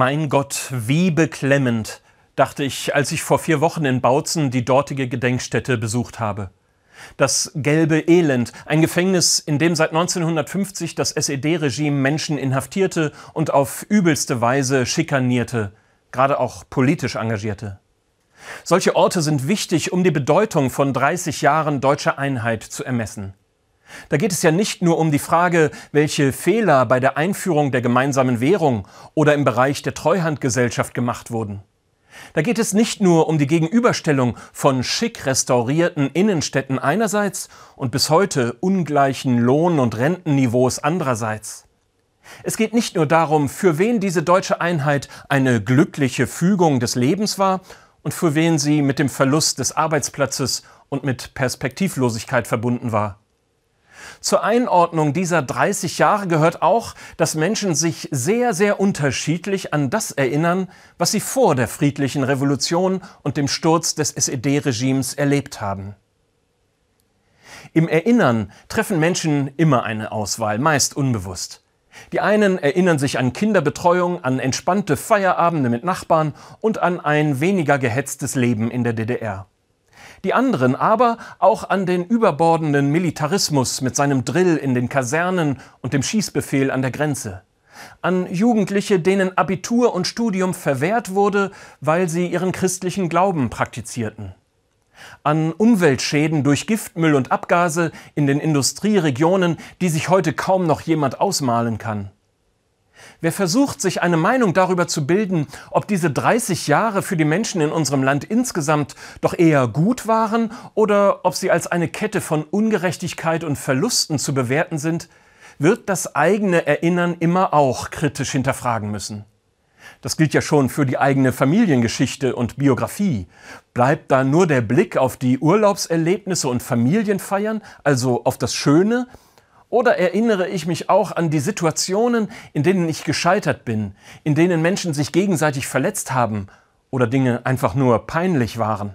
Mein Gott, wie beklemmend, dachte ich, als ich vor vier Wochen in Bautzen die dortige Gedenkstätte besucht habe. Das gelbe Elend, ein Gefängnis, in dem seit 1950 das SED-Regime Menschen inhaftierte und auf übelste Weise schikanierte, gerade auch politisch engagierte. Solche Orte sind wichtig, um die Bedeutung von 30 Jahren deutscher Einheit zu ermessen. Da geht es ja nicht nur um die Frage, welche Fehler bei der Einführung der gemeinsamen Währung oder im Bereich der Treuhandgesellschaft gemacht wurden. Da geht es nicht nur um die Gegenüberstellung von schick restaurierten Innenstädten einerseits und bis heute ungleichen Lohn- und Rentenniveaus andererseits. Es geht nicht nur darum, für wen diese deutsche Einheit eine glückliche Fügung des Lebens war und für wen sie mit dem Verlust des Arbeitsplatzes und mit Perspektivlosigkeit verbunden war. Zur Einordnung dieser 30 Jahre gehört auch, dass Menschen sich sehr, sehr unterschiedlich an das erinnern, was sie vor der friedlichen Revolution und dem Sturz des SED-Regimes erlebt haben. Im Erinnern treffen Menschen immer eine Auswahl, meist unbewusst. Die einen erinnern sich an Kinderbetreuung, an entspannte Feierabende mit Nachbarn und an ein weniger gehetztes Leben in der DDR die anderen aber auch an den überbordenden Militarismus mit seinem Drill in den Kasernen und dem Schießbefehl an der Grenze, an Jugendliche, denen Abitur und Studium verwehrt wurde, weil sie ihren christlichen Glauben praktizierten, an Umweltschäden durch Giftmüll und Abgase in den Industrieregionen, die sich heute kaum noch jemand ausmalen kann Wer versucht, sich eine Meinung darüber zu bilden, ob diese 30 Jahre für die Menschen in unserem Land insgesamt doch eher gut waren oder ob sie als eine Kette von Ungerechtigkeit und Verlusten zu bewerten sind, wird das eigene Erinnern immer auch kritisch hinterfragen müssen. Das gilt ja schon für die eigene Familiengeschichte und Biografie. Bleibt da nur der Blick auf die Urlaubserlebnisse und Familienfeiern, also auf das Schöne, oder erinnere ich mich auch an die Situationen, in denen ich gescheitert bin, in denen Menschen sich gegenseitig verletzt haben oder Dinge einfach nur peinlich waren?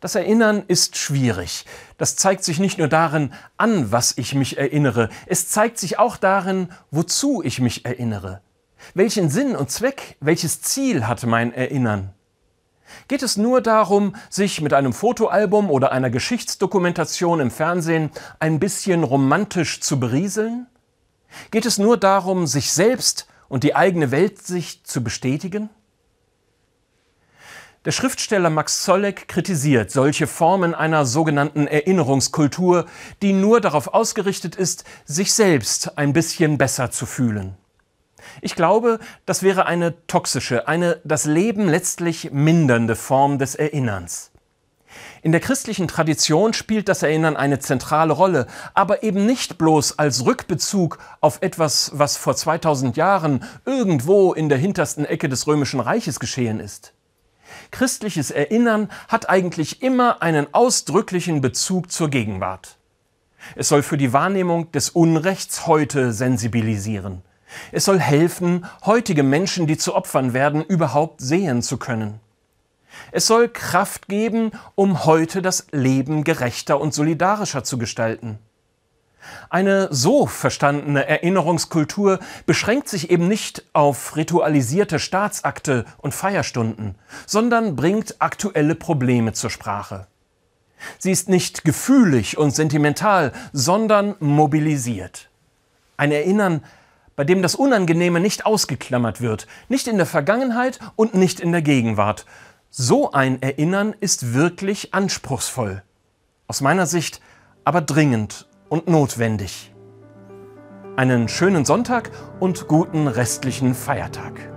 Das Erinnern ist schwierig. Das zeigt sich nicht nur darin, an was ich mich erinnere, es zeigt sich auch darin, wozu ich mich erinnere. Welchen Sinn und Zweck, welches Ziel hat mein Erinnern? Geht es nur darum, sich mit einem Fotoalbum oder einer Geschichtsdokumentation im Fernsehen ein bisschen romantisch zu berieseln? Geht es nur darum, sich selbst und die eigene Weltsicht zu bestätigen? Der Schriftsteller Max Zolleck kritisiert solche Formen einer sogenannten Erinnerungskultur, die nur darauf ausgerichtet ist, sich selbst ein bisschen besser zu fühlen. Ich glaube, das wäre eine toxische, eine das Leben letztlich mindernde Form des Erinnerns. In der christlichen Tradition spielt das Erinnern eine zentrale Rolle, aber eben nicht bloß als Rückbezug auf etwas, was vor 2000 Jahren irgendwo in der hintersten Ecke des römischen Reiches geschehen ist. Christliches Erinnern hat eigentlich immer einen ausdrücklichen Bezug zur Gegenwart. Es soll für die Wahrnehmung des Unrechts heute sensibilisieren. Es soll helfen, heutige Menschen, die zu Opfern werden, überhaupt sehen zu können. Es soll Kraft geben, um heute das Leben gerechter und solidarischer zu gestalten. Eine so verstandene Erinnerungskultur beschränkt sich eben nicht auf ritualisierte Staatsakte und Feierstunden, sondern bringt aktuelle Probleme zur Sprache. Sie ist nicht gefühlig und sentimental, sondern mobilisiert. Ein Erinnern bei dem das Unangenehme nicht ausgeklammert wird, nicht in der Vergangenheit und nicht in der Gegenwart. So ein Erinnern ist wirklich anspruchsvoll. Aus meiner Sicht aber dringend und notwendig. Einen schönen Sonntag und guten restlichen Feiertag.